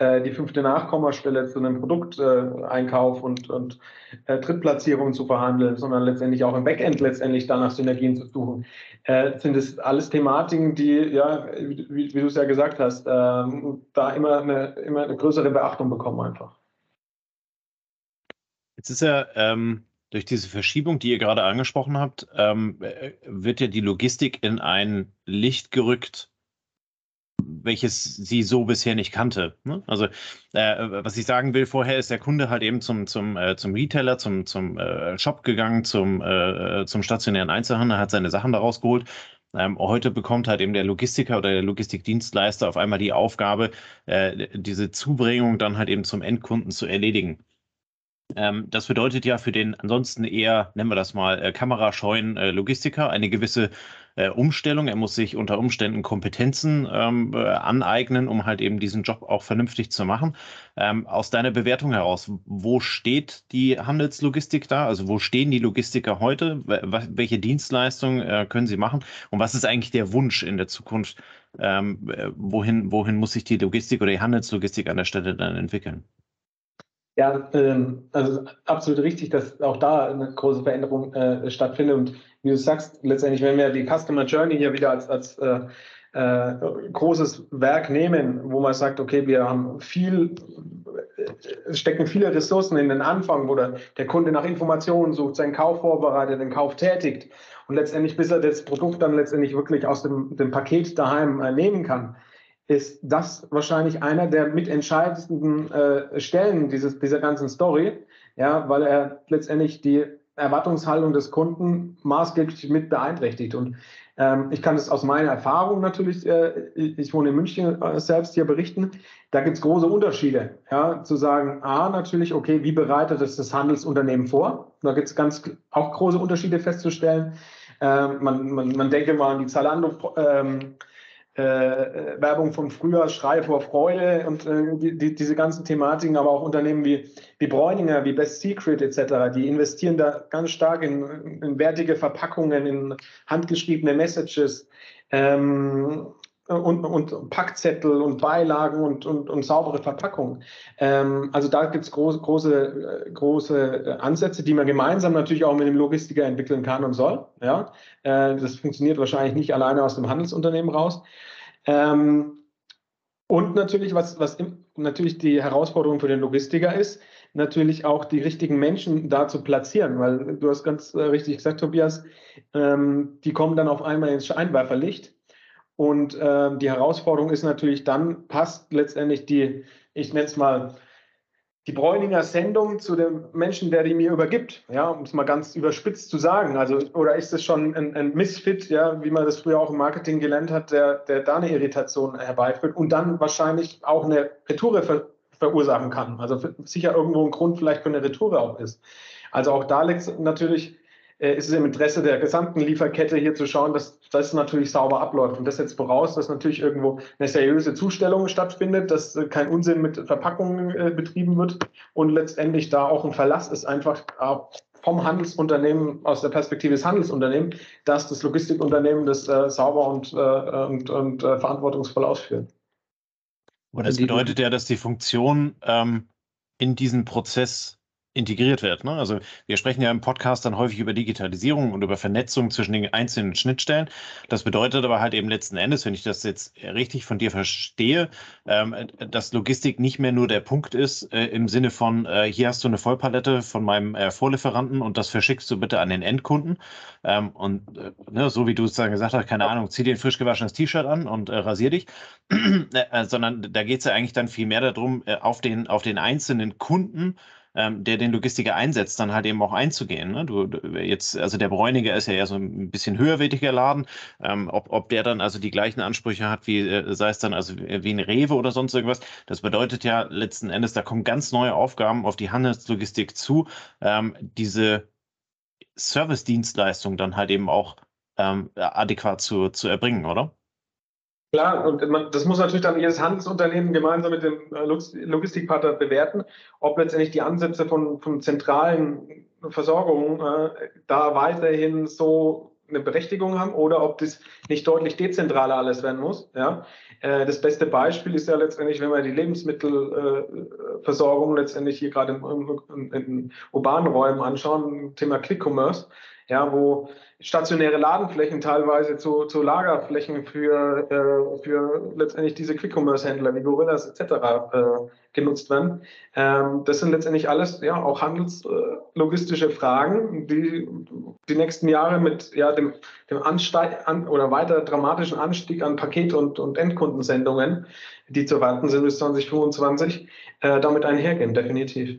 äh, die fünfte Nachkommastelle zu einem Produkteinkauf und, und äh, Drittplatzierungen zu verhandeln, sondern letztendlich auch im Backend letztendlich danach Synergien zu suchen. Äh, sind es alles Thematiken, die, ja, wie, wie du es ja gesagt hast, ähm, da immer eine, immer eine größere Beachtung bekommen einfach. Jetzt ist ja ähm, durch diese Verschiebung, die ihr gerade angesprochen habt, ähm, äh, wird ja die Logistik in ein Licht gerückt, welches sie so bisher nicht kannte. Ne? Also äh, was ich sagen will, vorher ist der Kunde halt eben zum, zum, äh, zum Retailer, zum, zum äh, Shop gegangen, zum, äh, zum stationären Einzelhandel, hat seine Sachen daraus geholt. Ähm, heute bekommt halt eben der Logistiker oder der Logistikdienstleister auf einmal die Aufgabe, äh, diese Zubringung dann halt eben zum Endkunden zu erledigen. Ähm, das bedeutet ja für den ansonsten eher, nennen wir das mal, äh, kamerascheuen äh, Logistiker eine gewisse äh, Umstellung. Er muss sich unter Umständen Kompetenzen ähm, äh, aneignen, um halt eben diesen Job auch vernünftig zu machen. Ähm, aus deiner Bewertung heraus, wo steht die Handelslogistik da? Also wo stehen die Logistiker heute? Welche Dienstleistungen äh, können sie machen? Und was ist eigentlich der Wunsch in der Zukunft? Ähm, äh, wohin, wohin muss sich die Logistik oder die Handelslogistik an der Stelle dann entwickeln? Ja, ähm, also absolut richtig, dass auch da eine große Veränderung äh, stattfindet. Und wie du sagst, letztendlich, wenn wir die Customer Journey hier wieder als, als äh, äh, großes Werk nehmen, wo man sagt, okay, wir haben viel, es stecken viele Ressourcen in den Anfang, wo der, der Kunde nach Informationen sucht, seinen Kauf vorbereitet, den Kauf tätigt und letztendlich, bis er das Produkt dann letztendlich wirklich aus dem, dem Paket daheim äh, nehmen kann ist das wahrscheinlich einer der mitentscheidendsten äh, Stellen dieses, dieser ganzen Story, ja, weil er letztendlich die Erwartungshaltung des Kunden maßgeblich mit beeinträchtigt. Und ähm, ich kann das aus meiner Erfahrung natürlich, äh, ich wohne in München äh, selbst hier berichten, da gibt es große Unterschiede. Ja, zu sagen, A, natürlich, okay, wie bereitet es das Handelsunternehmen vor? Da gibt es ganz auch große Unterschiede festzustellen. Ähm, man, man, man denke mal an die Zalando. Ähm, äh, Werbung von früher, Schrei vor Freude und äh, die, die, diese ganzen Thematiken, aber auch Unternehmen wie, wie Bräuninger, wie Best Secret etc., die investieren da ganz stark in, in wertige Verpackungen, in handgeschriebene Messages. Ähm, und, und Packzettel und Beilagen und, und, und saubere Verpackungen. Ähm, also da gibt es große, große, äh, große Ansätze, die man gemeinsam natürlich auch mit dem Logistiker entwickeln kann und soll. Ja? Äh, das funktioniert wahrscheinlich nicht alleine aus dem Handelsunternehmen raus. Ähm, und natürlich, was, was im, natürlich die Herausforderung für den Logistiker ist, natürlich auch die richtigen Menschen da zu platzieren, weil du hast ganz äh, richtig gesagt, Tobias, ähm, die kommen dann auf einmal ins Scheinwerferlicht und äh, die Herausforderung ist natürlich dann, passt letztendlich die, ich nenne es mal, die Bräuninger Sendung zu dem Menschen, der die mir übergibt, ja, um es mal ganz überspitzt zu sagen. Also, oder ist es schon ein, ein Misfit, ja, wie man das früher auch im Marketing gelernt hat, der, der da eine Irritation herbeiführt und dann wahrscheinlich auch eine Retoure ver verursachen kann. Also sicher irgendwo ein Grund vielleicht für eine Retoure auch ist. Also auch da liegt natürlich ist es im Interesse der gesamten Lieferkette hier zu schauen, dass das natürlich sauber abläuft. Und das setzt voraus, dass natürlich irgendwo eine seriöse Zustellung stattfindet, dass äh, kein Unsinn mit Verpackungen äh, betrieben wird und letztendlich da auch ein Verlass ist, einfach auch vom Handelsunternehmen, aus der Perspektive des Handelsunternehmens, dass das Logistikunternehmen das äh, sauber und, äh, und, und äh, verantwortungsvoll ausführt. Und das bedeutet ja, dass die Funktion ähm, in diesen Prozess integriert wird. Ne? Also wir sprechen ja im Podcast dann häufig über Digitalisierung und über Vernetzung zwischen den einzelnen Schnittstellen. Das bedeutet aber halt eben letzten Endes, wenn ich das jetzt richtig von dir verstehe, ähm, dass Logistik nicht mehr nur der Punkt ist äh, im Sinne von, äh, hier hast du eine Vollpalette von meinem äh, Vorlieferanten und das verschickst du bitte an den Endkunden. Ähm, und äh, ne, so wie du es dann gesagt hast, keine Ahnung, zieh dir ein frisch gewaschenes T-Shirt an und äh, rasier dich, äh, sondern da geht es ja eigentlich dann viel mehr darum, auf, den, auf den einzelnen Kunden ähm, der den Logistiker einsetzt, dann halt eben auch einzugehen. Ne? Du, jetzt, also der Bräuniger ist ja eher so ein bisschen höherwertiger Laden. Ähm, ob, ob der dann also die gleichen Ansprüche hat, wie äh, sei es dann also wie ein Rewe oder sonst irgendwas, das bedeutet ja letzten Endes, da kommen ganz neue Aufgaben auf die Handelslogistik zu, ähm, diese Service-Dienstleistung dann halt eben auch ähm, adäquat zu, zu erbringen, oder? Klar, und man, das muss natürlich dann jedes Handelsunternehmen gemeinsam mit dem äh, Logistikpartner bewerten, ob letztendlich die Ansätze von, von zentralen Versorgungen äh, da weiterhin so eine Berechtigung haben oder ob das nicht deutlich dezentraler alles werden muss. Ja? Äh, das beste Beispiel ist ja letztendlich, wenn wir die Lebensmittelversorgung äh, letztendlich hier gerade in, in, in urbanen Räumen anschauen, Thema Click-Commerce ja, wo stationäre Ladenflächen teilweise zu, zu Lagerflächen für, äh, für letztendlich diese Quick-Commerce-Händler wie Gorillas etc. Äh, genutzt werden. Ähm, das sind letztendlich alles ja auch handelslogistische äh, Fragen, die die nächsten Jahre mit ja, dem, dem Ansteig an, oder weiter dramatischen Anstieg an Paket- und, und Endkundensendungen, die zu warten sind bis 2025, äh, damit einhergehen, definitiv.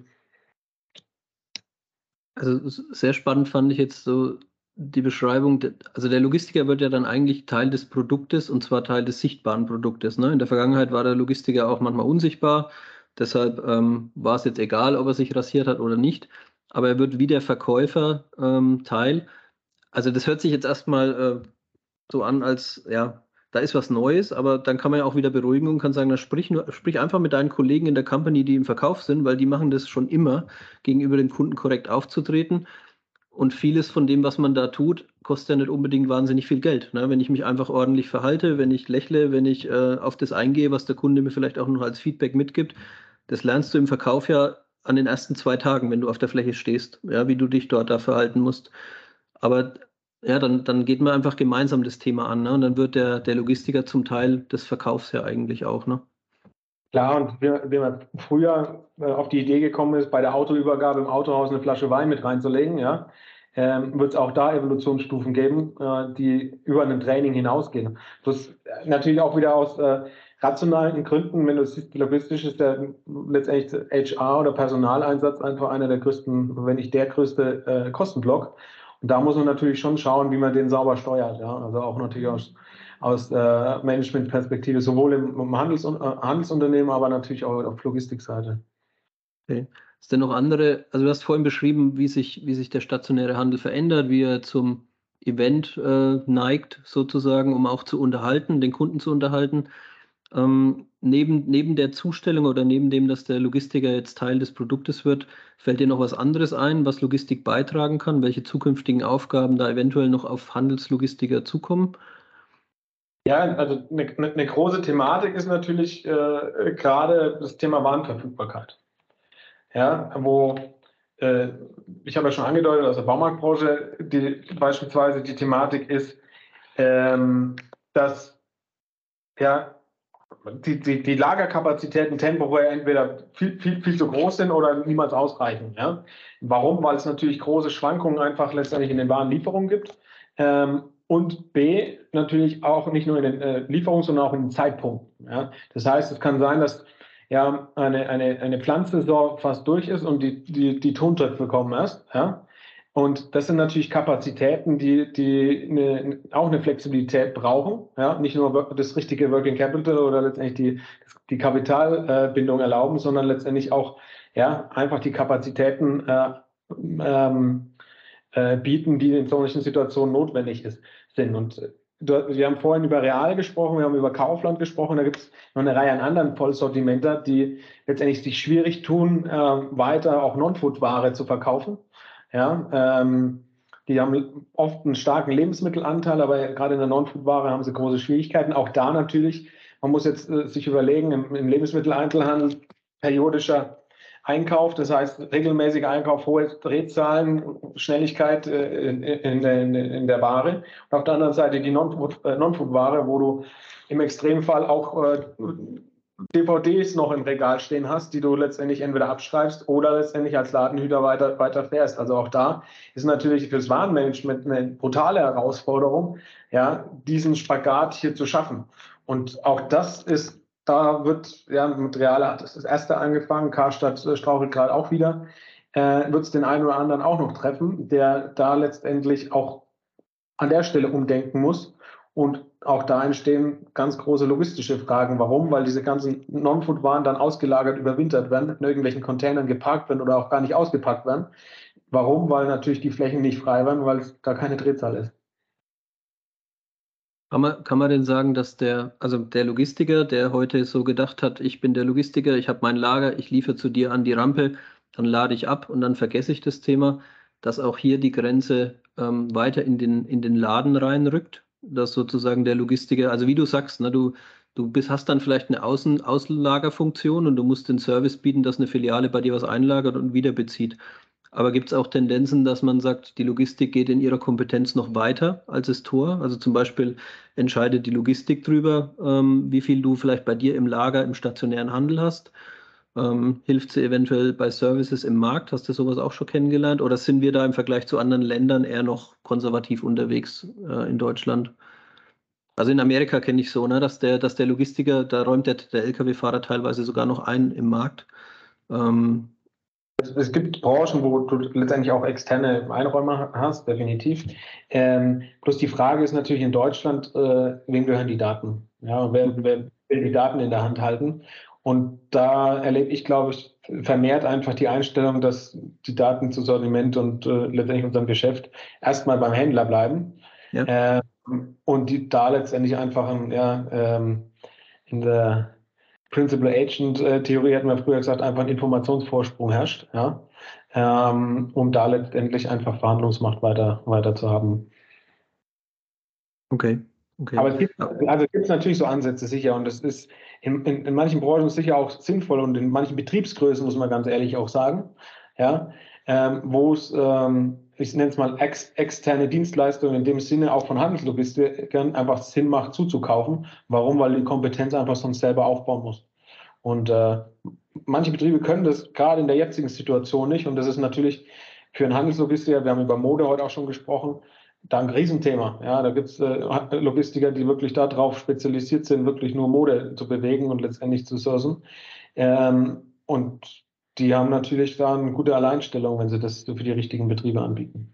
Also sehr spannend fand ich jetzt so die Beschreibung, also der Logistiker wird ja dann eigentlich Teil des Produktes und zwar Teil des sichtbaren Produktes. Ne? In der Vergangenheit war der Logistiker auch manchmal unsichtbar, deshalb ähm, war es jetzt egal, ob er sich rasiert hat oder nicht, aber er wird wie der Verkäufer ähm, Teil. Also das hört sich jetzt erstmal äh, so an, als ja, da ist was Neues, aber dann kann man ja auch wieder beruhigen und kann sagen, na, sprich, sprich einfach mit deinen Kollegen in der Company, die im Verkauf sind, weil die machen das schon immer, gegenüber dem Kunden korrekt aufzutreten. Und vieles von dem, was man da tut, kostet ja nicht unbedingt wahnsinnig viel Geld. Ne? Wenn ich mich einfach ordentlich verhalte, wenn ich lächle, wenn ich äh, auf das eingehe, was der Kunde mir vielleicht auch noch als Feedback mitgibt, das lernst du im Verkauf ja an den ersten zwei Tagen, wenn du auf der Fläche stehst, ja, wie du dich dort da verhalten musst. Aber ja, dann, dann geht man einfach gemeinsam das Thema an. Ne? Und dann wird der, der Logistiker zum Teil des Verkaufs ja eigentlich auch. Ne? Klar, und wie, man früher äh, auf die Idee gekommen ist, bei der Autoübergabe im Autohaus eine Flasche Wein mit reinzulegen, ja, ähm, wird es auch da Evolutionsstufen geben, äh, die über ein Training hinausgehen. Das äh, natürlich auch wieder aus rationalen Gründen, wenn du siehst, logistisch ist der letztendlich HR oder Personaleinsatz einfach einer der größten, wenn nicht der größte Kostenblock. Da muss man natürlich schon schauen, wie man den sauber steuert. Ja? Also auch natürlich aus, aus äh, Managementperspektive, sowohl im, im Handels, äh, Handelsunternehmen, aber natürlich auch auf Logistikseite. Okay. Ist denn noch andere, also du hast vorhin beschrieben, wie sich, wie sich der stationäre Handel verändert, wie er zum Event äh, neigt, sozusagen, um auch zu unterhalten, den Kunden zu unterhalten. Ähm, neben, neben der Zustellung oder neben dem, dass der Logistiker jetzt Teil des Produktes wird, fällt dir noch was anderes ein, was Logistik beitragen kann? Welche zukünftigen Aufgaben da eventuell noch auf Handelslogistiker zukommen? Ja, also eine, eine große Thematik ist natürlich äh, gerade das Thema Warenverfügbarkeit. Ja, wo äh, ich habe ja schon angedeutet aus der Baumarktbranche, die beispielsweise die Thematik ist, ähm, dass ja die, die, die Lagerkapazitäten temporär entweder viel, viel, viel zu groß sind oder niemals ausreichen. Ja? Warum? Weil es natürlich große Schwankungen einfach letztendlich in den Warenlieferungen gibt. Ähm, und B, natürlich auch nicht nur in den äh, Lieferungen, sondern auch in den Zeitpunkten. Ja? Das heißt, es kann sein, dass ja, eine, eine, eine Pflanzensaison fast durch ist und die, die, die Tontöpfe kommen erst. Ja? Und das sind natürlich Kapazitäten, die, die eine, auch eine Flexibilität brauchen. Ja? Nicht nur das richtige Working Capital oder letztendlich die, die Kapitalbindung erlauben, sondern letztendlich auch ja, einfach die Kapazitäten äh, ähm, äh, bieten, die in solchen Situationen notwendig ist, sind. Und wir haben vorhin über Real gesprochen, wir haben über Kaufland gesprochen, da gibt es noch eine Reihe an anderen Vollsortimenter, die letztendlich sich schwierig tun, äh, weiter auch Non-Food-Ware zu verkaufen. Ja, ähm, die haben oft einen starken Lebensmittelanteil, aber gerade in der Non-Food-Ware haben sie große Schwierigkeiten. Auch da natürlich, man muss jetzt äh, sich überlegen, im, im Lebensmitteleinzelhandel periodischer Einkauf, das heißt regelmäßiger Einkauf, hohe Drehzahlen, Schnelligkeit äh, in, in, in, in, der Ware. Und auf der anderen Seite die äh, Non-Food-Ware, wo du im Extremfall auch äh, DVDs noch im Regal stehen hast, die du letztendlich entweder abschreibst oder letztendlich als Ladenhüter weiter, weiter fährst. Also auch da ist natürlich fürs Warenmanagement eine brutale Herausforderung, ja, diesen Spagat hier zu schaffen. Und auch das ist, da wird, ja, mit Real hat das erste angefangen, Karstadt äh, strauchelt gerade auch wieder, äh, wird es den einen oder anderen auch noch treffen, der da letztendlich auch an der Stelle umdenken muss und auch da entstehen ganz große logistische Fragen. Warum? Weil diese ganzen Non-Food-Waren dann ausgelagert überwintert werden, in irgendwelchen Containern geparkt werden oder auch gar nicht ausgepackt werden. Warum? Weil natürlich die Flächen nicht frei werden, weil es da keine Drehzahl ist. Kann man, kann man denn sagen, dass der, also der Logistiker, der heute so gedacht hat, ich bin der Logistiker, ich habe mein Lager, ich liefere zu dir an die Rampe, dann lade ich ab und dann vergesse ich das Thema, dass auch hier die Grenze ähm, weiter in den, in den Laden reinrückt? Dass sozusagen der Logistiker, also wie du sagst, ne, du, du bist, hast dann vielleicht eine Außen Auslagerfunktion und du musst den Service bieten, dass eine Filiale bei dir was einlagert und wieder bezieht. Aber gibt es auch Tendenzen, dass man sagt, die Logistik geht in ihrer Kompetenz noch weiter als das Tor? Also zum Beispiel entscheidet die Logistik darüber, ähm, wie viel du vielleicht bei dir im Lager im stationären Handel hast. Ähm, hilft sie eventuell bei Services im Markt? Hast du sowas auch schon kennengelernt? Oder sind wir da im Vergleich zu anderen Ländern eher noch konservativ unterwegs äh, in Deutschland? Also in Amerika kenne ich so, ne, dass der, dass der Logistiker, da räumt der, der Lkw-Fahrer teilweise sogar noch ein im Markt. Ähm, es, gibt Branchen, wo du letztendlich auch externe Einräumer hast, definitiv. Ähm, bloß die Frage ist natürlich in Deutschland, äh, wem gehören die Daten? Ja, wer, wer will die Daten in der Hand halten? Und da erlebe ich, glaube ich, vermehrt einfach die Einstellung, dass die Daten zu Sortiment und äh, letztendlich unserem Geschäft erstmal beim Händler bleiben. Ja. Äh, und die da letztendlich einfach ja, ähm, in der Principal Agent äh, Theorie hatten wir früher gesagt, einfach ein Informationsvorsprung herrscht, ja, ähm, um da letztendlich einfach Verhandlungsmacht weiter, weiter zu haben. Okay. okay. Aber es gibt, also gibt es natürlich so Ansätze sicher und das ist in, in, in manchen Branchen sicher auch sinnvoll und in manchen Betriebsgrößen muss man ganz ehrlich auch sagen, ja, ähm, wo es ähm, ich nenne es mal ex, externe Dienstleistungen in dem Sinne auch von Handelslogistikern einfach Sinn macht zuzukaufen. Warum? Weil die Kompetenz einfach sonst selber aufbauen muss. Und äh, manche Betriebe können das gerade in der jetzigen Situation nicht. Und das ist natürlich für einen Handelslogistiker, wir haben über Mode heute auch schon gesprochen, da ein Riesenthema. Ja, da gibt es äh, Logistiker, die wirklich darauf spezialisiert sind, wirklich nur Mode zu bewegen und letztendlich zu sourcen. Ähm, und die haben natürlich da eine gute Alleinstellung, wenn sie das für die richtigen Betriebe anbieten.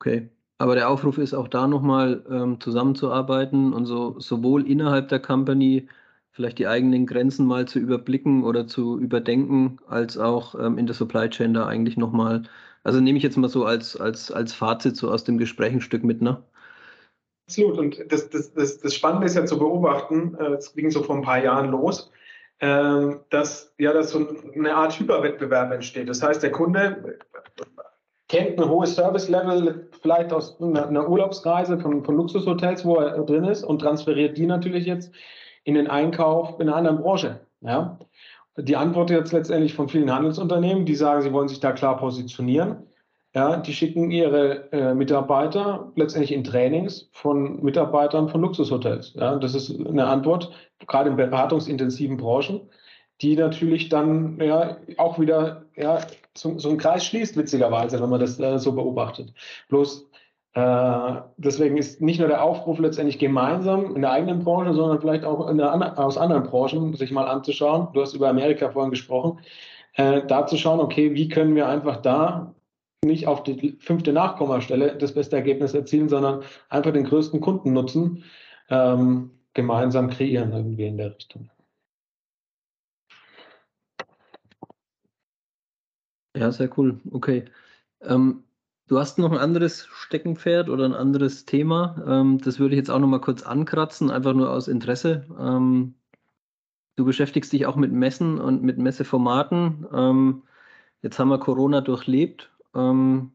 Okay. Aber der Aufruf ist auch da nochmal ähm, zusammenzuarbeiten und so sowohl innerhalb der Company vielleicht die eigenen Grenzen mal zu überblicken oder zu überdenken, als auch ähm, in der Supply Chain da eigentlich nochmal, also nehme ich jetzt mal so als, als, als Fazit so aus dem Gespräch ein Stück mit, ne? Absolut. Und das, das, das, das Spannende ist ja zu beobachten, es äh, ging so vor ein paar Jahren los, ähm, dass ja dass so eine Art Hyperwettbewerb entsteht. Das heißt, der Kunde kennt ein hohes Service-Level vielleicht aus einer, Urlaubsreise von, von Luxushotels, wo er drin ist und transferiert die natürlich jetzt in den Einkauf in einer anderen Branche. Ja? Die Antwort jetzt letztendlich von vielen Handelsunternehmen, die sagen, sie wollen sich da klar positionieren. Ja, die schicken ihre äh, Mitarbeiter letztendlich in Trainings von Mitarbeitern von Luxushotels. Ja, das ist eine Antwort, gerade in beratungsintensiven Branchen, die natürlich dann ja auch wieder ja, so, so einen Kreis schließt, witzigerweise, wenn man das äh, so beobachtet. Bloß deswegen ist nicht nur der Aufruf letztendlich gemeinsam in der eigenen Branche, sondern vielleicht auch der, aus anderen Branchen sich mal anzuschauen. Du hast über Amerika vorhin gesprochen. Äh, da zu schauen, okay, wie können wir einfach da nicht auf die fünfte Nachkommastelle das beste Ergebnis erzielen, sondern einfach den größten Kundennutzen ähm, gemeinsam kreieren irgendwie in der Richtung. Ja, sehr cool. Okay. Ähm, du hast noch ein anderes Steckenpferd oder ein anderes Thema. Ähm, das würde ich jetzt auch noch mal kurz ankratzen, einfach nur aus Interesse. Ähm, du beschäftigst dich auch mit Messen und mit Messeformaten. Ähm, jetzt haben wir Corona durchlebt. Ähm,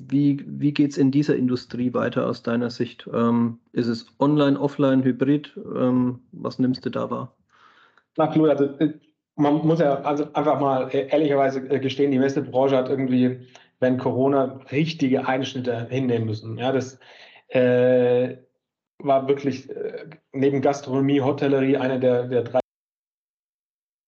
wie wie geht es in dieser Industrie weiter aus deiner Sicht? Ähm, ist es online, offline, hybrid? Ähm, was nimmst du da wahr? Na klar, also äh, man muss ja also einfach mal äh, ehrlicherweise äh, gestehen, die Messebranche hat irgendwie, wenn Corona, richtige Einschnitte hinnehmen müssen. Ja, das äh, war wirklich äh, neben Gastronomie, Hotellerie eine der, der drei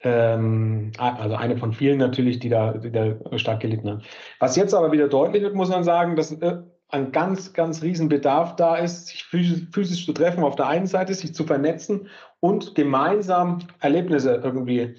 ähm, also eine von vielen natürlich, die da, die da stark gelitten haben. Was jetzt aber wieder deutlich wird, muss man sagen, dass äh, ein ganz, ganz riesen Bedarf da ist, sich physisch, physisch, zu treffen auf der einen Seite, sich zu vernetzen und gemeinsam Erlebnisse irgendwie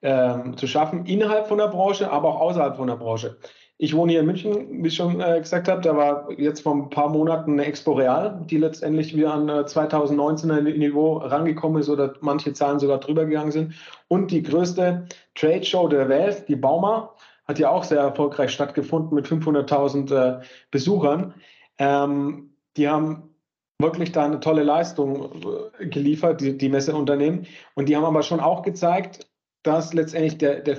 ähm, zu schaffen, innerhalb von der Branche, aber auch außerhalb von der Branche. Ich wohne hier in München, wie ich schon äh, gesagt habe. Da war jetzt vor ein paar Monaten eine Expo Real, die letztendlich wieder an äh, 2019er Niveau rangekommen ist oder manche Zahlen sogar drüber gegangen sind. Und die größte Trade Show der Welt, die Bauma, hat ja auch sehr erfolgreich stattgefunden mit 500.000 äh, Besuchern. Ähm, die haben wirklich da eine tolle Leistung äh, geliefert, die, die Messeunternehmen. Und die haben aber schon auch gezeigt, dass letztendlich der, der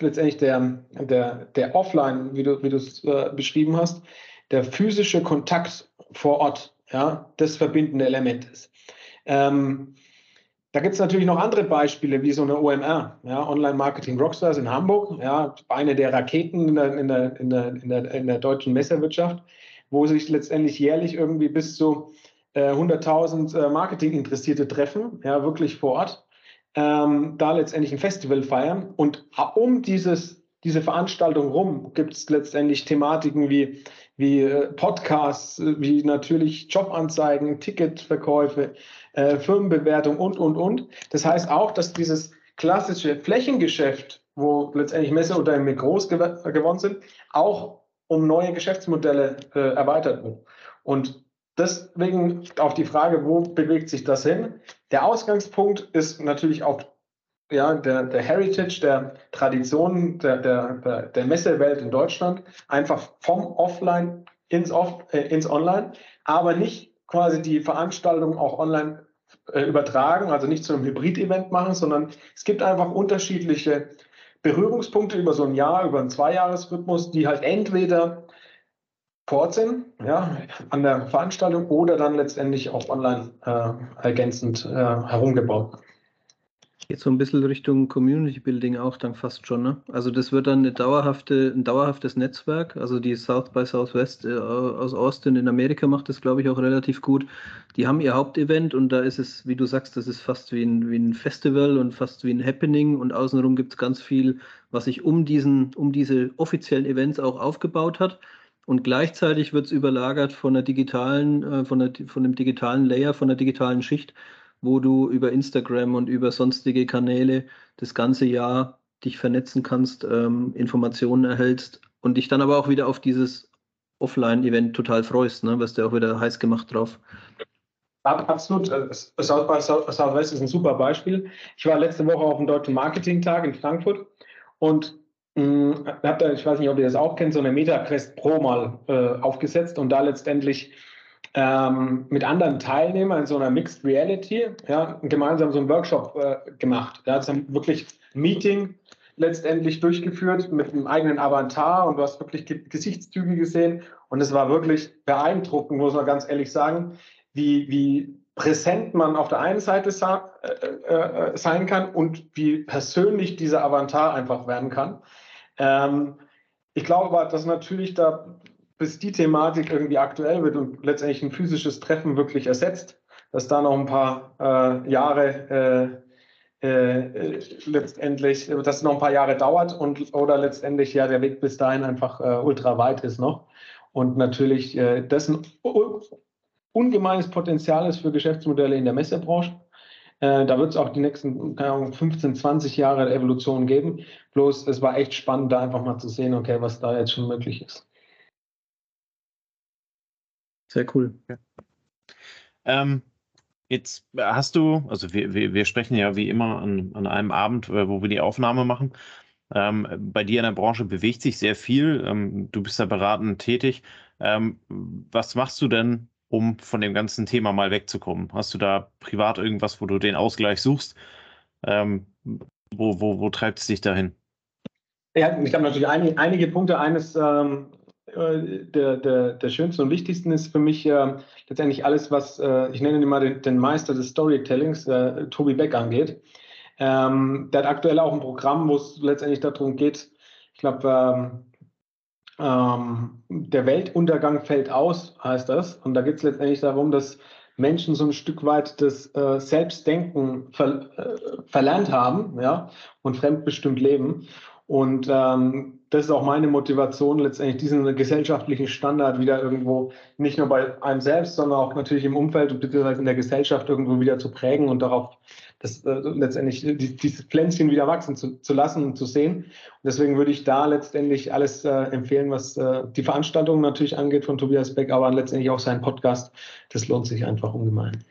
letztendlich der, der, der Offline, wie du, es äh, beschrieben hast, der physische Kontakt vor Ort, ja, das verbindende Element ist. Ähm, da gibt es natürlich noch andere Beispiele, wie so eine OMR, ja, Online Marketing Rockstars in Hamburg, ja, eine der Raketen in der, in der, in der, in der, in der deutschen Messerwirtschaft, wo sich letztendlich jährlich irgendwie bis zu äh, 100.000 äh, Marketinginteressierte treffen, ja, wirklich vor Ort, ähm, da letztendlich ein Festival feiern. Und um dieses, diese Veranstaltung rum gibt es letztendlich Thematiken wie, wie äh, Podcasts, wie natürlich Jobanzeigen, Ticketverkäufe, äh, Firmenbewertung und, und, und. Das heißt auch, dass dieses klassische Flächengeschäft, wo letztendlich Messeunternehmen groß gew geworden sind, auch um neue Geschäftsmodelle äh, erweitert wird. Und deswegen auf die Frage, wo bewegt sich das hin? Der Ausgangspunkt ist natürlich auch ja, der, der Heritage, der Tradition der, der, der Messewelt in Deutschland, einfach vom Offline ins, Off, äh, ins Online, aber nicht quasi die Veranstaltung auch online äh, übertragen, also nicht zu einem Hybrid-Event machen, sondern es gibt einfach unterschiedliche Berührungspunkte über so ein Jahr, über einen Zweijahresrhythmus, die halt entweder Ort sind, ja, an der Veranstaltung oder dann letztendlich auch online äh, ergänzend äh, herumgebaut. Geht so ein bisschen Richtung Community Building auch dann fast schon, ne? Also das wird dann eine dauerhafte, ein dauerhaftes Netzwerk. Also die South by Southwest äh, aus Austin in Amerika macht das, glaube ich, auch relativ gut. Die haben ihr Hauptevent und da ist es, wie du sagst, das ist fast wie ein, wie ein Festival und fast wie ein Happening und außenrum gibt es ganz viel, was sich um diesen, um diese offiziellen Events auch aufgebaut hat. Und gleichzeitig wird es überlagert von der digitalen, äh, von, der, von dem digitalen Layer, von der digitalen Schicht wo du über Instagram und über sonstige Kanäle das ganze Jahr dich vernetzen kannst, ähm, Informationen erhältst und dich dann aber auch wieder auf dieses Offline-Event total freust. Ne? Wirst du auch wieder heiß gemacht drauf. Absolut. Äh, Southwest ist ein super Beispiel. Ich war letzte Woche auf dem Deutschen Marketing-Tag in Frankfurt und mh, habe da, ich weiß nicht, ob ihr das auch kennt, so eine MetaQuest Pro mal äh, aufgesetzt und da letztendlich ähm, mit anderen Teilnehmern in so einer Mixed Reality ja, gemeinsam so einen Workshop äh, gemacht. Da hat dann wirklich ein Meeting letztendlich durchgeführt mit einem eigenen Avatar und du hast wirklich Gesichtszüge gesehen und es war wirklich beeindruckend, muss man ganz ehrlich sagen, wie, wie präsent man auf der einen Seite äh, äh, sein kann und wie persönlich dieser Avatar einfach werden kann. Ähm, ich glaube aber, dass natürlich da bis die Thematik irgendwie aktuell wird und letztendlich ein physisches Treffen wirklich ersetzt, dass da noch ein paar äh, Jahre äh, äh, letztendlich, dass noch ein paar Jahre dauert und oder letztendlich ja der Weg bis dahin einfach äh, ultra weit ist noch. Und natürlich äh, das ein ungemeines Potenzial ist für Geschäftsmodelle in der Messebranche. Äh, da wird es auch die nächsten Ahnung, 15, 20 Jahre Evolution geben. Bloß es war echt spannend, da einfach mal zu sehen, okay, was da jetzt schon möglich ist. Sehr cool. Ja. Ähm, jetzt hast du, also wir, wir, wir, sprechen ja wie immer an, an einem Abend, äh, wo wir die Aufnahme machen. Ähm, bei dir in der Branche bewegt sich sehr viel. Ähm, du bist da beratend tätig. Ähm, was machst du denn, um von dem ganzen Thema mal wegzukommen? Hast du da privat irgendwas, wo du den Ausgleich suchst? Ähm, wo, wo, wo treibt es dich dahin? Ja, ich habe natürlich einige, einige Punkte. Eines ähm, äh, der, der, der schönsten und wichtigsten ist für mich äh, letztendlich alles, was äh, ich nenne mal den, den Meister des Storytellings, äh, Tobi Beck angeht. Ähm, der hat aktuell auch ein Programm, wo es letztendlich darum geht, ich glaube, ähm, ähm, der Weltuntergang fällt aus, heißt das. Und da geht es letztendlich darum, dass Menschen so ein Stück weit das äh, Selbstdenken ver, äh, verlernt haben ja, und fremdbestimmt leben. Und ähm, das ist auch meine Motivation, letztendlich diesen gesellschaftlichen Standard wieder irgendwo nicht nur bei einem selbst, sondern auch natürlich im Umfeld und beziehungsweise in der Gesellschaft irgendwo wieder zu prägen und darauf das, äh, letztendlich die, dieses Pflänzchen wieder wachsen zu, zu, lassen und zu sehen. Und deswegen würde ich da letztendlich alles äh, empfehlen, was äh, die Veranstaltung natürlich angeht von Tobias Beck, aber letztendlich auch sein Podcast. Das lohnt sich einfach ungemein.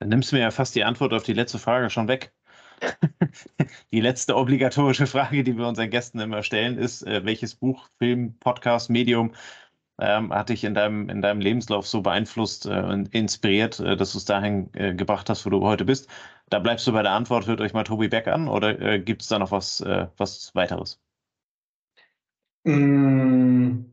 Dann nimmst du mir ja fast die Antwort auf die letzte Frage schon weg. Die letzte obligatorische Frage, die wir unseren Gästen immer stellen, ist, äh, welches Buch, Film, Podcast, Medium ähm, hat dich in deinem, in deinem Lebenslauf so beeinflusst äh, und inspiriert, äh, dass du es dahin äh, gebracht hast, wo du heute bist? Da bleibst du bei der Antwort, hört euch mal Tobi Beck an oder äh, gibt es da noch was, was weiteres? Mm.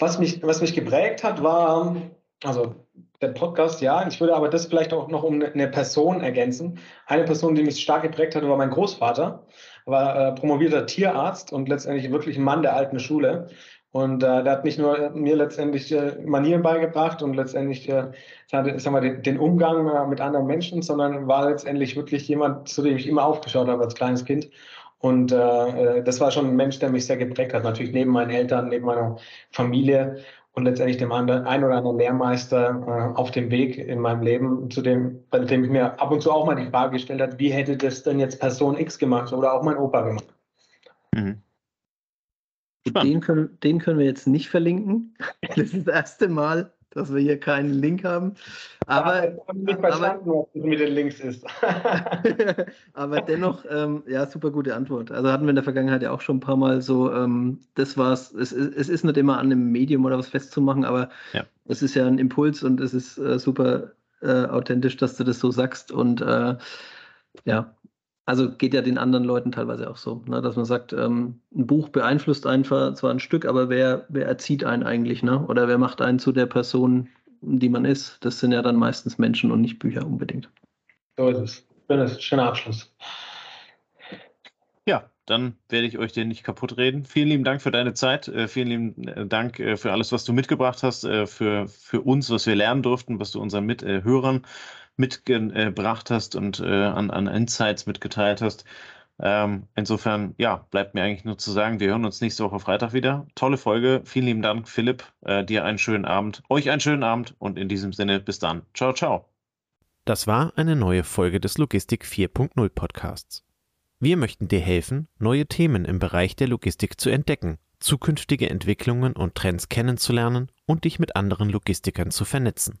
Was mich, was mich geprägt hat, war Also der Podcast, ja. Ich würde aber das vielleicht auch noch um ne, eine Person ergänzen. Eine Person, die mich stark geprägt hat, war mein Großvater. War äh, promovierter Tierarzt und letztendlich wirklich ein Mann der alten Schule. Und äh, der hat nicht nur mir letztendlich äh, Manieren beigebracht und letztendlich äh, sagen wir, den, den Umgang äh, mit anderen Menschen, sondern war letztendlich wirklich jemand, zu dem ich immer aufgeschaut habe als kleines Kind. Und äh, äh das war schon ein Mensch, der mich sehr geprägt hat. Natürlich neben meinen Eltern, neben meiner Familie und letztendlich dem anderen, ein oder anderen Lehrmeister äh, auf dem Weg in meinem Leben, zu dem, bei dem ich mir ab und zu auch mal die Frage gestellt habe, wie hätte das denn jetzt Person X gemacht oder auch mein Opa gemacht? Mhm. Den können, den können wir jetzt nicht verlinken. Das ist das erste Mal, dass wir hier keinen Link haben. Aber, ja, ich habe nicht verstanden, was das mit den Links ist. aber dennoch, ähm, ja, super gute Antwort. Also hatten wir in der Vergangenheit ja auch schon ein paar Mal so, ähm, das war's. Es, es ist nicht immer an einem Medium oder was festzumachen, aber ja. es ist ja ein Impuls und es ist äh, super äh, authentisch, dass du das so sagst. Und äh, ja, also geht ja den anderen Leuten teilweise auch so, ne? dass man sagt, ähm, ein Buch beeinflusst einfach zwar ein Stück, aber wer, wer erzieht einen eigentlich, ne? Oder wer macht einen zu der Person, die man ist? Das sind ja dann meistens Menschen und nicht Bücher unbedingt. So ist es. Das ist ein schöner Abschluss. Ja, dann werde ich euch den nicht kaputt reden. Vielen lieben Dank für deine Zeit. Äh, vielen lieben äh, Dank äh, für alles, was du mitgebracht hast, äh, für, für uns, was wir lernen durften, was du unseren Mithörern mitgebracht hast und äh, an, an Insights mitgeteilt hast. Ähm, insofern, ja, bleibt mir eigentlich nur zu sagen, wir hören uns nächste Woche Freitag wieder. Tolle Folge. Vielen lieben Dank, Philipp. Äh, dir einen schönen Abend, euch einen schönen Abend und in diesem Sinne bis dann. Ciao, ciao. Das war eine neue Folge des Logistik 4.0 Podcasts. Wir möchten dir helfen, neue Themen im Bereich der Logistik zu entdecken, zukünftige Entwicklungen und Trends kennenzulernen und dich mit anderen Logistikern zu vernetzen.